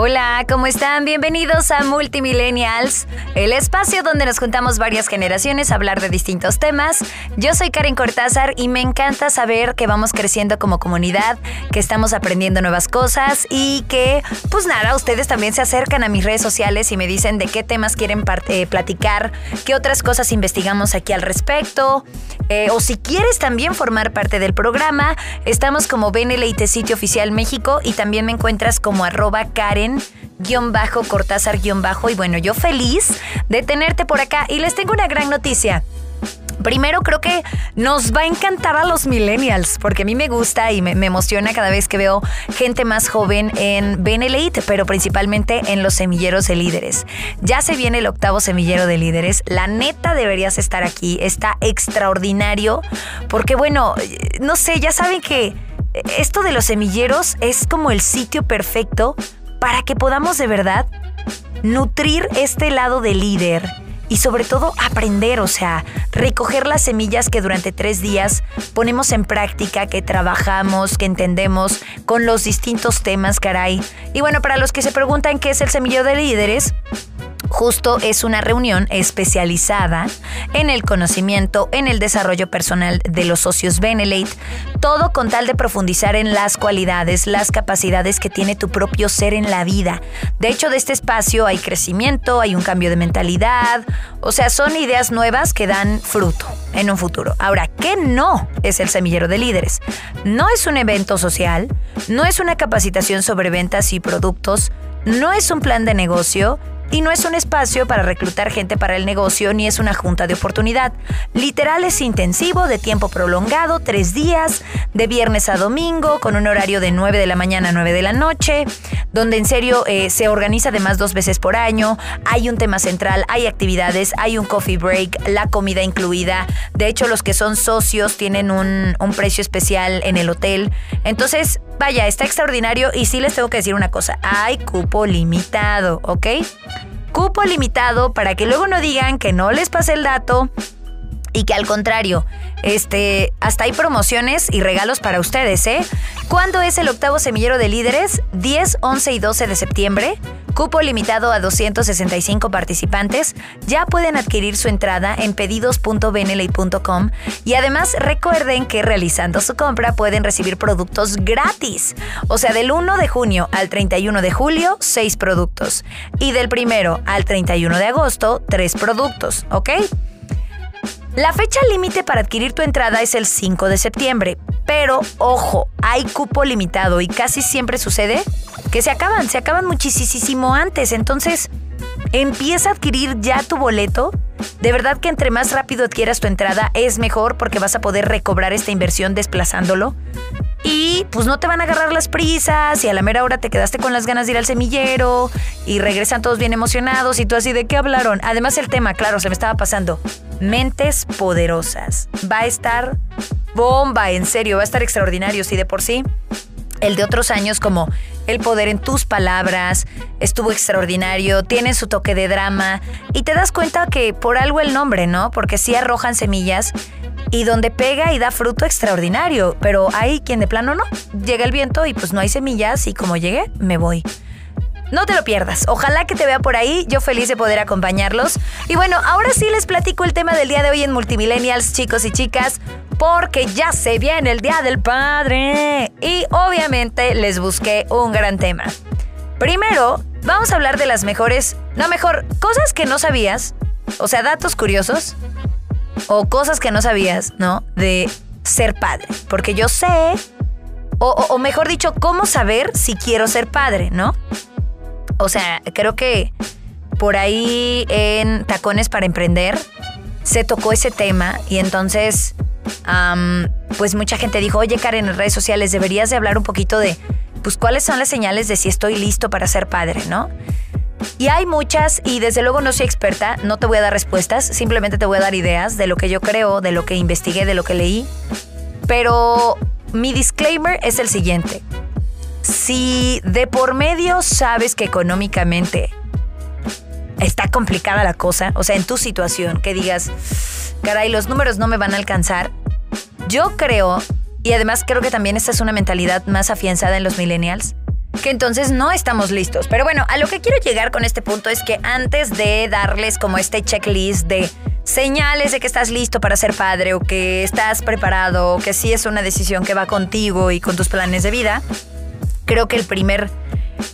Hola, ¿cómo están? Bienvenidos a Multimillennials, el espacio donde nos juntamos varias generaciones a hablar de distintos temas. Yo soy Karen Cortázar y me encanta saber que vamos creciendo como comunidad, que estamos aprendiendo nuevas cosas y que, pues nada, ustedes también se acercan a mis redes sociales y me dicen de qué temas quieren eh, platicar, qué otras cosas investigamos aquí al respecto. Eh, o si quieres también formar parte del programa, estamos como BNLIT Sitio Oficial México y también me encuentras como arroba Karen guion bajo, Cortázar guion bajo. Y bueno, yo feliz de tenerte por acá. Y les tengo una gran noticia. Primero creo que nos va a encantar a los millennials, porque a mí me gusta y me, emociona cada vez que veo gente más joven en Benelite, pero principalmente en los semilleros de líderes. Ya se viene el octavo semillero de líderes. La neta deberías estar aquí. Está extraordinario, porque bueno, no sé, ya saben que esto de los semilleros es como el sitio perfecto para que podamos de verdad nutrir este lado de líder y sobre todo aprender, o sea, recoger las semillas que durante tres días ponemos en práctica, que trabajamos, que entendemos con los distintos temas, caray. Y bueno, para los que se preguntan qué es el semillero de líderes, Justo es una reunión especializada en el conocimiento, en el desarrollo personal de los socios Benelate, todo con tal de profundizar en las cualidades, las capacidades que tiene tu propio ser en la vida. De hecho, de este espacio hay crecimiento, hay un cambio de mentalidad, o sea, son ideas nuevas que dan fruto en un futuro. Ahora, ¿qué no es el semillero de líderes? No es un evento social, no es una capacitación sobre ventas y productos, no es un plan de negocio, y no es un espacio para reclutar gente para el negocio ni es una junta de oportunidad. Literal es intensivo, de tiempo prolongado, tres días, de viernes a domingo, con un horario de 9 de la mañana a 9 de la noche, donde en serio eh, se organiza además dos veces por año, hay un tema central, hay actividades, hay un coffee break, la comida incluida. De hecho, los que son socios tienen un, un precio especial en el hotel. Entonces, vaya, está extraordinario y sí les tengo que decir una cosa, hay cupo limitado, ¿ok? cupo limitado para que luego no digan que no les pase el dato y que al contrario, este, hasta hay promociones y regalos para ustedes, ¿eh? ¿Cuándo es el octavo semillero de líderes? 10, 11 y 12 de septiembre. Cupo limitado a 265 participantes. Ya pueden adquirir su entrada en pedidos.beneley.com y además recuerden que realizando su compra pueden recibir productos gratis. O sea, del 1 de junio al 31 de julio, 6 productos. Y del 1 al 31 de agosto, 3 productos, ¿ok? La fecha límite para adquirir tu entrada es el 5 de septiembre, pero ojo, hay cupo limitado y casi siempre sucede que se acaban, se acaban muchísimo antes, entonces empieza a adquirir ya tu boleto. De verdad que entre más rápido adquieras tu entrada es mejor porque vas a poder recobrar esta inversión desplazándolo. Y pues no te van a agarrar las prisas y a la mera hora te quedaste con las ganas de ir al semillero y regresan todos bien emocionados y tú así de qué hablaron. Además el tema, claro, se me estaba pasando. Mentes poderosas. Va a estar bomba, en serio, va a estar extraordinario, sí de por sí. El de otros años como El poder en tus palabras estuvo extraordinario, tiene su toque de drama y te das cuenta que por algo el nombre, ¿no? Porque sí arrojan semillas y donde pega y da fruto extraordinario, pero hay quien de plano no. Llega el viento y pues no hay semillas y como llegué, me voy. No te lo pierdas. Ojalá que te vea por ahí. Yo feliz de poder acompañarlos. Y bueno, ahora sí les platico el tema del día de hoy en Multimillennials, chicos y chicas, porque ya se viene el Día del Padre. Y obviamente les busqué un gran tema. Primero, vamos a hablar de las mejores, no mejor, cosas que no sabías, o sea, datos curiosos o cosas que no sabías, ¿no? De ser padre. Porque yo sé, o, mejor dicho, cómo saber si quiero ser padre, ¿no? O sea, creo que por ahí en Tacones para Emprender se tocó ese tema y entonces, pues mucha gente dijo, oye Karen, en redes sociales deberías de hablar un poquito de, pues cuáles son las señales de si estoy listo para ser padre, ¿no? Y hay muchas y desde luego no soy experta, no te voy a dar respuestas, simplemente te voy a dar ideas de lo que yo creo, de lo que investigué, de lo que leí. Pero mi disclaimer es el siguiente. Si de por medio sabes que económicamente está complicada la cosa, o sea, en tu situación, que digas, caray, los números no me van a alcanzar, yo creo, y además creo que también esta es una mentalidad más afianzada en los millennials, que entonces no estamos listos. Pero bueno, a lo que quiero llegar con este punto es que antes de darles como este checklist de señales de que estás listo para ser padre o que estás preparado o que sí es una decisión que va contigo y con tus planes de vida, creo que el primer,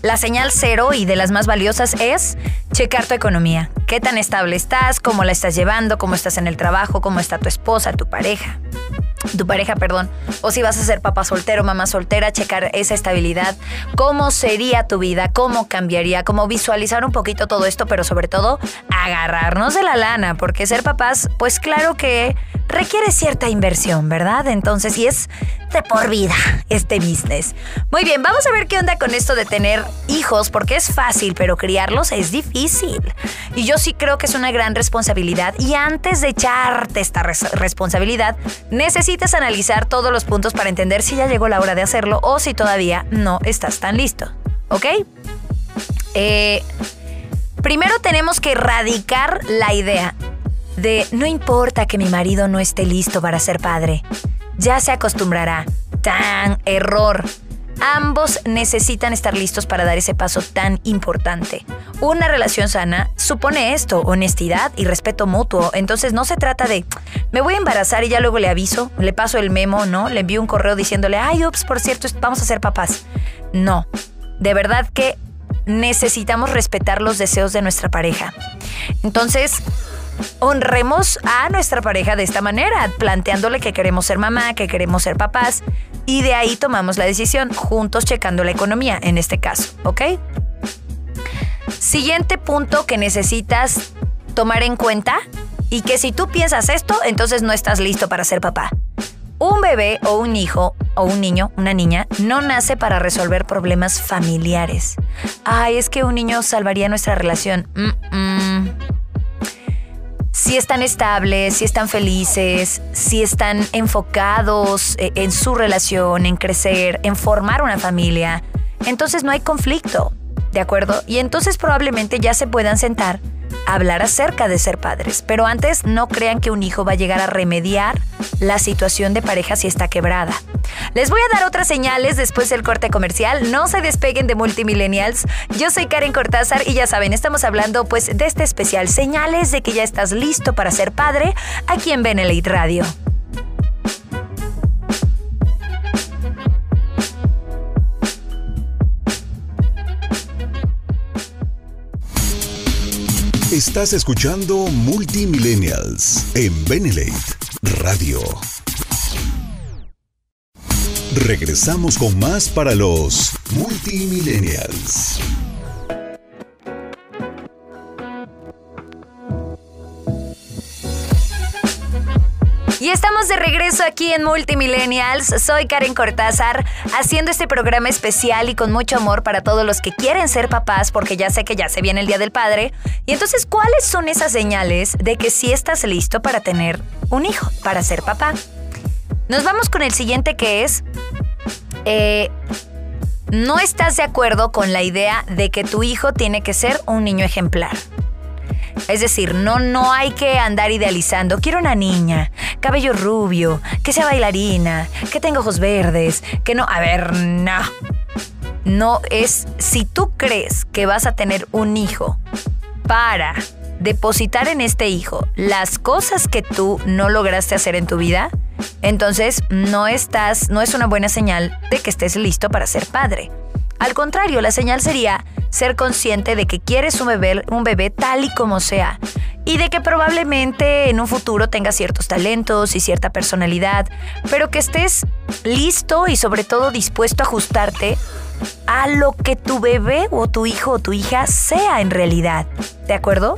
la señal cero y de las más valiosas es checar tu economía. ¿Qué tan estable estás? ¿Cómo la estás llevando? ¿Cómo estás en el trabajo? ¿Cómo está tu esposa, tu pareja? Tu pareja, perdón, o si vas a ser papá soltero, mamá soltera, checar esa estabilidad, cómo sería tu vida, cómo cambiaría, cómo visualizar un poquito todo esto, pero sobre todo agarrarnos de la lana, porque ser papás, pues claro que requiere cierta inversión, ¿verdad? Entonces, y es de por vida este business. Muy bien, vamos a ver qué onda con esto de tener hijos, porque es fácil, pero criarlos es difícil. Y yo sí creo que es una gran responsabilidad. Y antes de echarte esta responsabilidad, necesitas analizar todos los puntos para entender si ya llegó la hora de hacerlo o si todavía no estás tan listo. ¿Ok? Eh, primero tenemos que erradicar la idea de no importa que mi marido no esté listo para ser padre, ya se acostumbrará. Tan error. Ambos necesitan estar listos para dar ese paso tan importante. Una relación sana supone esto, honestidad y respeto mutuo. Entonces no se trata de, me voy a embarazar y ya luego le aviso, le paso el memo, ¿no? Le envío un correo diciéndole, ay, ups, por cierto, vamos a ser papás. No, de verdad que necesitamos respetar los deseos de nuestra pareja. Entonces, honremos a nuestra pareja de esta manera, planteándole que queremos ser mamá, que queremos ser papás, y de ahí tomamos la decisión, juntos checando la economía, en este caso, ¿ok? Siguiente punto que necesitas tomar en cuenta y que si tú piensas esto, entonces no estás listo para ser papá. Un bebé o un hijo o un niño, una niña, no nace para resolver problemas familiares. Ay, es que un niño salvaría nuestra relación si están estables, si están felices, si están enfocados eh, en su relación, en crecer, en formar una familia, entonces no hay conflicto, ¿de acuerdo? Y entonces probablemente ya se puedan sentar hablar acerca de ser padres, pero antes no crean que un hijo va a llegar a remediar la situación de pareja si está quebrada. Les voy a dar otras señales después del corte comercial. No se despeguen de Multimillennials. Yo soy Karen Cortázar y ya saben, estamos hablando pues de este especial, señales de que ya estás listo para ser padre aquí en Benelite Radio. Estás escuchando Multimillennials en Benelate Radio. Regresamos con más para los Multimillennials. Estamos de regreso aquí en Multimillennials. Soy Karen Cortázar, haciendo este programa especial y con mucho amor para todos los que quieren ser papás, porque ya sé que ya se viene el Día del Padre. Y entonces, ¿cuáles son esas señales de que sí estás listo para tener un hijo, para ser papá? Nos vamos con el siguiente que es... Eh, no estás de acuerdo con la idea de que tu hijo tiene que ser un niño ejemplar. Es decir, no, no hay que andar idealizando. Quiero una niña, cabello rubio, que sea bailarina, que tenga ojos verdes, que no. A ver, no. No es. Si tú crees que vas a tener un hijo para depositar en este hijo las cosas que tú no lograste hacer en tu vida, entonces no estás, no es una buena señal de que estés listo para ser padre. Al contrario, la señal sería ser consciente de que quieres un bebé, un bebé tal y como sea y de que probablemente en un futuro tengas ciertos talentos y cierta personalidad, pero que estés listo y sobre todo dispuesto a ajustarte a lo que tu bebé o tu hijo o tu hija sea en realidad. ¿De acuerdo?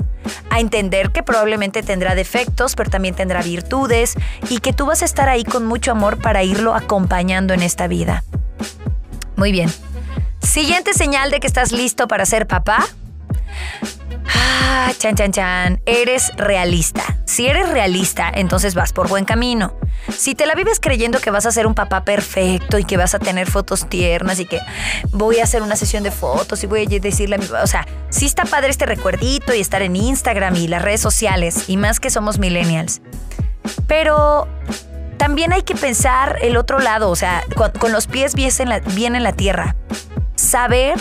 A entender que probablemente tendrá defectos, pero también tendrá virtudes y que tú vas a estar ahí con mucho amor para irlo acompañando en esta vida. Muy bien. Siguiente señal de que estás listo para ser papá. Ah, chan, chan, chan. Eres realista. Si eres realista, entonces vas por buen camino. Si te la vives creyendo que vas a ser un papá perfecto y que vas a tener fotos tiernas y que voy a hacer una sesión de fotos y voy a decirle a mi... O sea, sí está padre este recuerdito y estar en Instagram y las redes sociales, y más que somos millennials. Pero también hay que pensar el otro lado, o sea, con, los pies bien en la tierra. Saber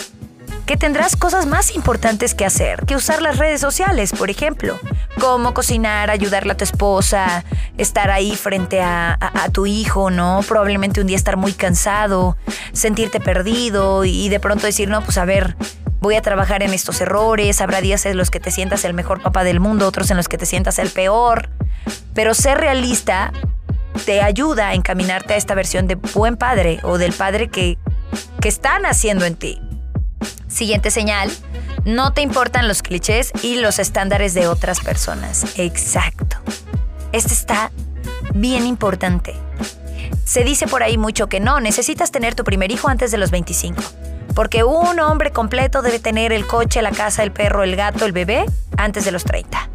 que tendrás cosas más importantes que hacer que usar las redes sociales, por ejemplo, como cocinar, ayudarle a tu esposa, estar ahí frente a, tu hijo, ¿no? Probablemente un día estar muy cansado, sentirte perdido y de pronto decir, no, pues a ver, voy a trabajar en estos errores, habrá días en los que te sientas el mejor papá del mundo, otros en los que te sientas el peor, pero ser realista te ayuda a encaminarte a esta versión de buen padre o del padre que, están haciendo en ti. Siguiente señal, no te importan los clichés y los estándares de otras personas. Exacto. Este está bien importante. Se dice por ahí mucho que no, necesitas tener tu primer hijo antes de los 25. Porque un hombre completo debe tener el coche, la casa, el perro, el gato, el bebé antes de los 30.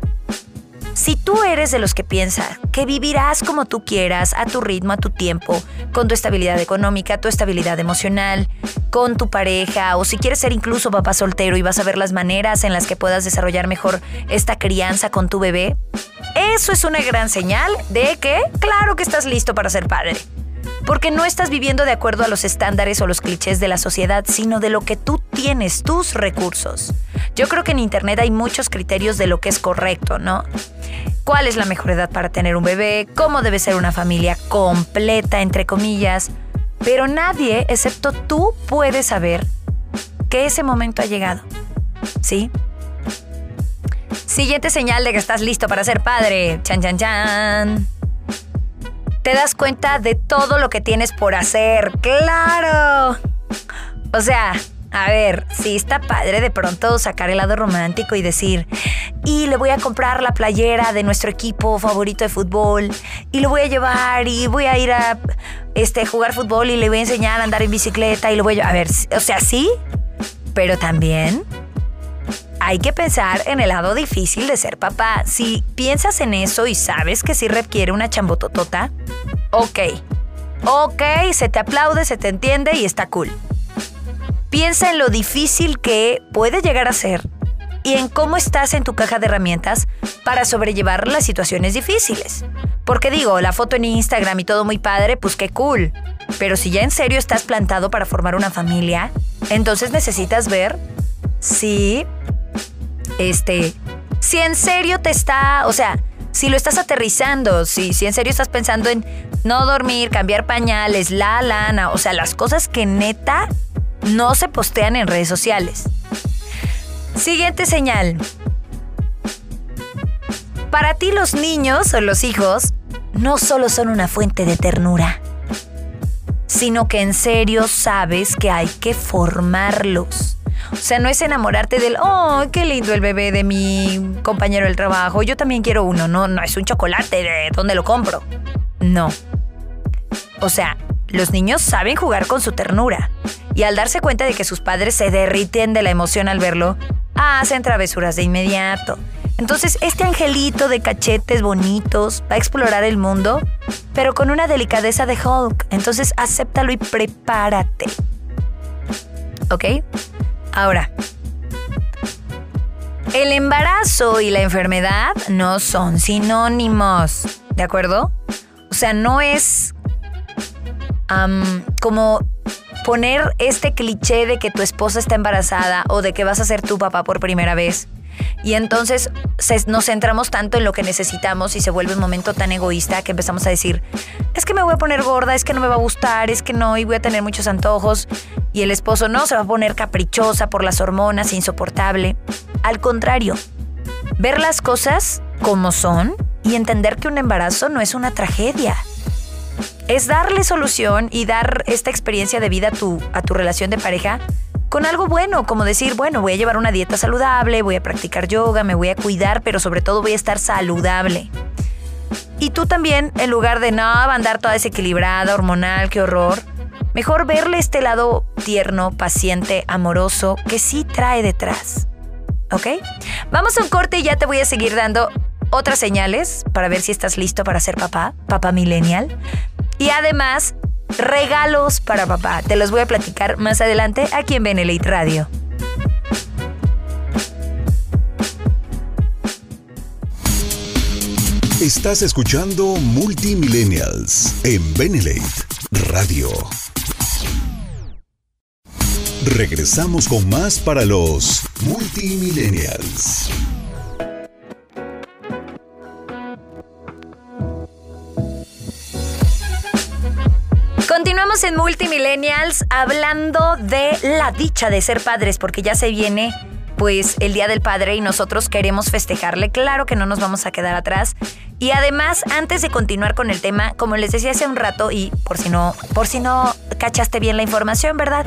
Si tú eres de los que piensa que vivirás como tú quieras, a tu ritmo, a tu tiempo, con tu estabilidad económica, tu estabilidad emocional, con tu pareja, o si quieres ser incluso papá soltero y vas a ver las maneras en las que puedas desarrollar mejor esta crianza con tu bebé, eso es una gran señal de que, claro que estás listo para ser padre porque no estás viviendo de acuerdo a los estándares o los clichés de la sociedad, sino de lo que tú tienes, tus recursos. Yo creo que en Internet hay muchos criterios de lo que es correcto, ¿no? ¿Cuál es la mejor edad para tener un bebé? ¿Cómo debe ser una familia completa, entre comillas? Pero nadie, excepto tú, puede saber que ese momento ha llegado. ¿Sí? Siguiente señal de que estás listo para ser padre. Chan, chan, chan te das cuenta de todo lo que tienes por hacer. ¡Claro! O sea, a ver, sí está padre de pronto sacar el lado romántico y decir, y le voy a comprar la playera de nuestro equipo favorito de fútbol, y lo voy a llevar y voy a ir a este, jugar fútbol y le voy a enseñar a andar en bicicleta y lo voy a... A ver, o sea, sí, pero también hay que pensar en el lado difícil de ser papá. Si piensas en eso y sabes que sí requiere una chambototota, ok. Ok, se te aplaude, se te entiende y está cool. Piensa en lo difícil que puede llegar a ser y en cómo estás en tu caja de herramientas para sobrellevar las situaciones difíciles. Porque digo, la foto en Instagram y todo muy padre, pues qué cool. Pero si ya en serio estás plantado para formar una familia, entonces necesitas ver si este, si en serio te está, o sea, si lo estás aterrizando, si, si en serio estás pensando en no dormir, cambiar pañales, la lana, o sea, las cosas que neta no se postean en redes sociales. Siguiente señal. Para ti los niños o los hijos no solo son una fuente de ternura, sino que en serio sabes que hay que formarlos o sea, no es enamorarte del, oh, qué lindo el bebé de mi compañero del trabajo, yo también quiero uno, no, no es un chocolate, ¿de dónde lo compro? No. O sea, los niños saben jugar con su ternura y al darse cuenta de que sus padres se derriten de la emoción al verlo, hacen travesuras de inmediato. Entonces, este angelito de cachetes bonitos va a explorar el mundo, pero con una delicadeza de Hulk. Entonces, acéptalo y prepárate. ¿Ok? Ahora, el embarazo y la enfermedad no son sinónimos, ¿de acuerdo? O sea, no es como poner este cliché de que tu esposa está embarazada o de que vas a ser tu papá por primera vez y entonces nos centramos tanto en lo que necesitamos y se vuelve un momento tan egoísta que empezamos a decir, es que me voy a poner gorda, es que no me va a gustar, es que no, y voy a tener muchos antojos. Y el esposo no, se va a poner caprichosa por las hormonas, insoportable. Al contrario, ver las cosas como son y entender que un embarazo no es una tragedia. Es darle solución y dar esta experiencia de vida a tu, a tu relación de pareja con algo bueno, como decir, bueno, voy a llevar una dieta saludable, voy a practicar yoga, me voy a cuidar, pero sobre todo voy a estar saludable. Y tú también, en lugar de no andar toda desequilibrada, hormonal, qué horror, mejor verle este lado tierno, paciente, amoroso, que sí trae detrás. ¿Ok? Vamos a un corte y ya te voy a seguir dando otras señales para ver si estás listo para ser papá, papá millennial. Y además, regalos para papá. Te los voy a platicar más adelante aquí en Benelite Radio. Estás escuchando Multimillennials en Benelate Radio. Regresamos con más para los Multimillennials. Continuamos en Multimillennials hablando de la dicha de ser padres, porque ya se viene pues el Día del Padre y nosotros queremos festejarle. Claro que no nos vamos a quedar atrás. Y además, antes de continuar con el tema, como les decía hace un rato y por si no, por si no cachaste bien la información, ¿verdad?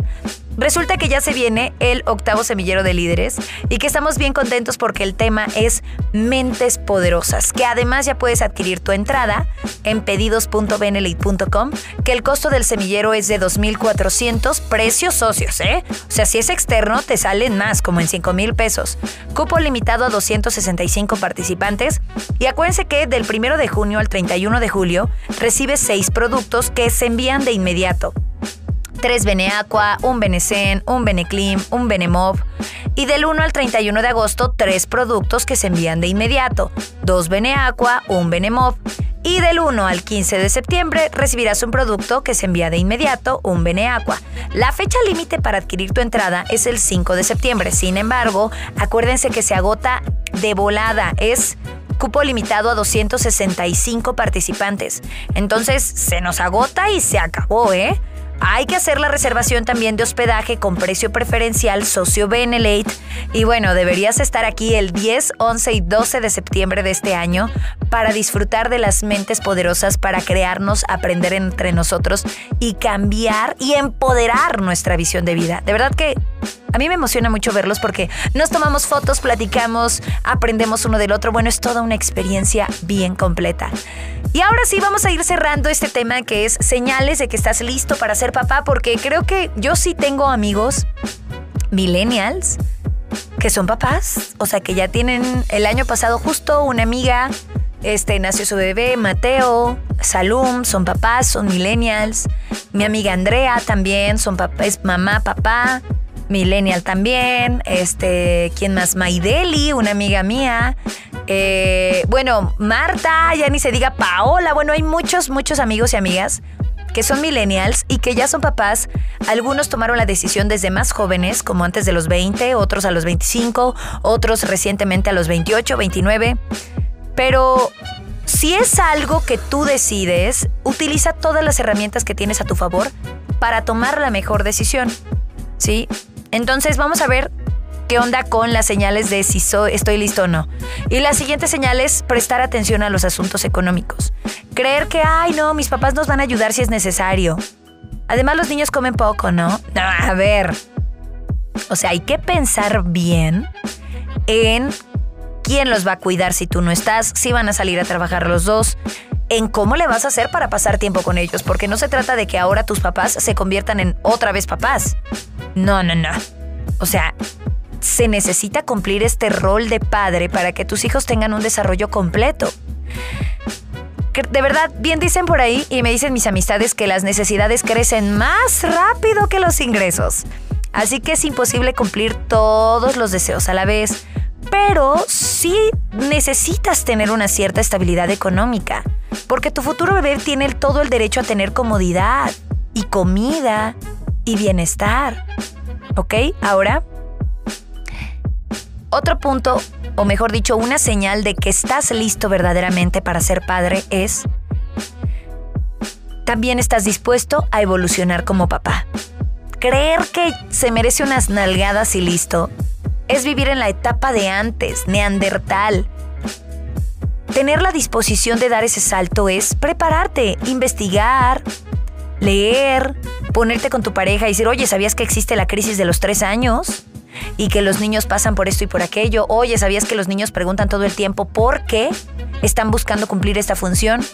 Resulta que ya se viene el octavo semillero de líderes y que estamos bien contentos porque el tema es mentes poderosas, que además ya puedes adquirir tu entrada en pedidos.benelite.com, que el costo del semillero es de 2.400 precios socios, ¿eh? O sea, si es externo te salen más, como en 5.000 pesos. Cupo limitado a 265 participantes y acuérdense que del 1 de junio al 31 de julio recibes 6 productos que se envían de inmediato. 3 Beneaqua, un Benecen, un Beneclim, un Benemov. Y del 1 al 31 de agosto, 3 productos que se envían de inmediato. 2 Beneaqua, un Benemov. Y del 1 al 15 de septiembre recibirás un producto que se envía de inmediato, un Beneaqua. La fecha límite para adquirir tu entrada es el 5 de septiembre. Sin embargo, acuérdense que se agota de volada. Es cupo limitado a 265 participantes. Entonces se nos agota y se acabó, ¿eh? Hay que hacer la reservación también de hospedaje con precio preferencial socio Benelate. Y bueno, deberías estar aquí el 10, 11 y 12 de septiembre de este año para disfrutar de las mentes poderosas, para crearnos, aprender entre nosotros y cambiar y empoderar nuestra visión de vida. De verdad que a mí me emociona mucho verlos porque nos tomamos fotos, platicamos, aprendemos uno del otro. Bueno, es toda una experiencia bien completa. Y ahora sí vamos a ir cerrando este tema que es señales de que estás listo para ser papá porque creo que yo sí tengo amigos millennials que son papás, o sea que ya tienen el año pasado justo una amiga este, nació su bebé, Mateo, Salum, son papás, son millennials. Mi amiga Andrea también, son papás, es mamá, papá. Millennial también, este, ¿quién más? Maideli, una amiga mía. Eh, bueno, Marta, ya ni se diga Paola. Bueno, hay muchos, muchos amigos y amigas que son millennials y que ya son papás. Algunos tomaron la decisión desde más jóvenes, como antes de los 20, otros a los 25, otros recientemente a los 28, 29. Pero si es algo que tú decides, utiliza todas las herramientas que tienes a tu favor para tomar la mejor decisión. ¿Sí? Entonces vamos a ver qué onda con las señales de si estoy listo o no. Y la siguiente señal es prestar atención a los asuntos económicos. Creer que, ay, no, mis papás nos van a ayudar si es necesario. Además, los niños comen poco, ¿no? No, a ver. O sea, hay que pensar bien en quién los va a cuidar si tú no estás, si van a salir a trabajar los dos, en cómo le vas a hacer para pasar tiempo con ellos, porque no se trata de que ahora tus papás se conviertan en otra vez papás. No, no, no. O sea, se necesita cumplir este rol de padre para que tus hijos tengan un desarrollo completo. De verdad, bien dicen por ahí y me dicen mis amistades que las necesidades crecen más rápido que los ingresos. Así que es imposible cumplir todos los deseos a la vez. Pero sí necesitas tener una cierta estabilidad económica. Porque tu futuro bebé tiene todo el derecho a tener comodidad y comida y bienestar. ¿Ok? Ahora, otro punto, o mejor dicho, una señal de que estás listo verdaderamente para ser padre es, también estás dispuesto a evolucionar como papá. Creer que se merece unas nalgadas y listo es vivir en la etapa de antes, neandertal, Tener la disposición de dar ese salto es prepararte, investigar, leer, ponerte con tu pareja y decir, oye, ¿sabías que existe la crisis de los tres años? Y que los niños pasan por esto y por aquello. Oye, ¿sabías que los niños preguntan todo el tiempo por qué están buscando cumplir esta función?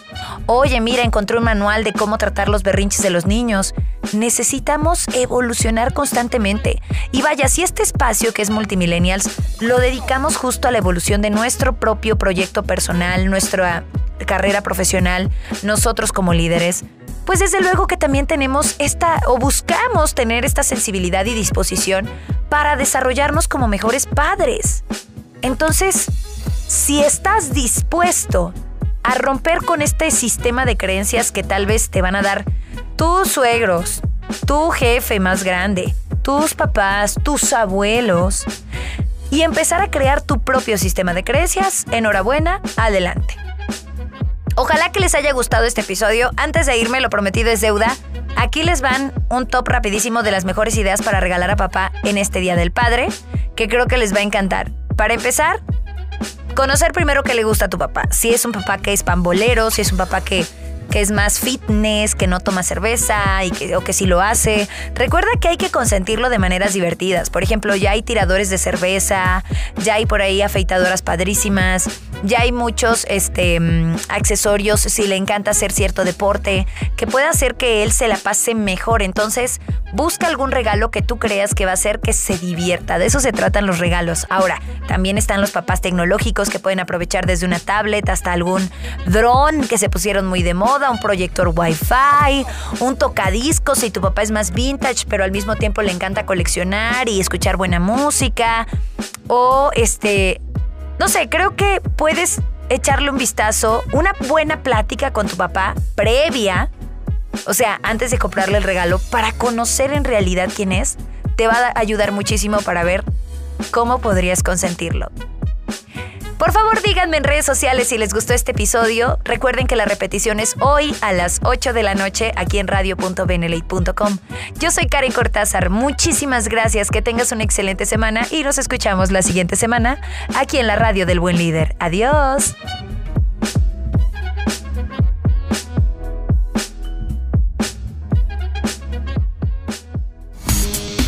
Oye, mira, encontré un manual de cómo tratar los berrinches de los niños. necesitamos evolucionar constantemente. Y vaya, si este espacio que es Multimillennials lo dedicamos justo a la evolución de nuestro propio proyecto personal, nuestra carrera profesional, nosotros como líderes, pues desde luego que también tenemos esta o buscamos tener esta sensibilidad y disposición para desarrollarnos como mejores padres. Entonces, si estás dispuesto a romper con este sistema de creencias que tal vez te van a dar tus suegros, tu jefe más grande, tus papás, tus abuelos, y empezar a crear tu propio sistema de creencias, enhorabuena, adelante. Ojalá que les haya gustado este episodio. Antes de irme, lo prometido es deuda. Aquí les van un top rapidísimo de las mejores ideas para regalar a papá en este Día del Padre, que creo que les va a encantar. Para empezar, conocer primero qué le gusta a tu papá. Si es un papá que es pambolero, si es un papá que que es más fitness, que no toma cerveza y que, o que sí lo hace. Recuerda que hay que consentirlo de maneras divertidas. Por ejemplo, ya hay tiradores de cerveza, ya hay por ahí afeitadoras padrísimas, ya hay muchos este, mm, accesorios si le encanta hacer cierto deporte que puede hacer que él se la pase mejor. Entonces, busca algún regalo que tú creas que va a hacer que se divierta. De eso se tratan los regalos. Ahora, también están los papás tecnológicos que pueden aprovechar desde una tablet hasta algún dron que se pusieron muy de moda un proyector Wi-Fi, un tocadiscos si tu papá es más vintage, pero al mismo tiempo le encanta coleccionar y escuchar buena música. O este, no sé, creo que puedes echarle un vistazo, una buena plática con tu papá previa, o sea, antes de comprarle el regalo, para conocer en realidad quién es, te va a ayudar muchísimo para ver cómo podrías consentirlo. Por favor, díganme en redes sociales si les gustó este episodio. Recuerden que la repetición es hoy a las 8 de la noche aquí en radio.benelate.com. Yo soy Karen Cortázar. Muchísimas gracias. Que tengas una excelente semana y nos escuchamos la siguiente semana aquí en la radio del buen líder. Adiós.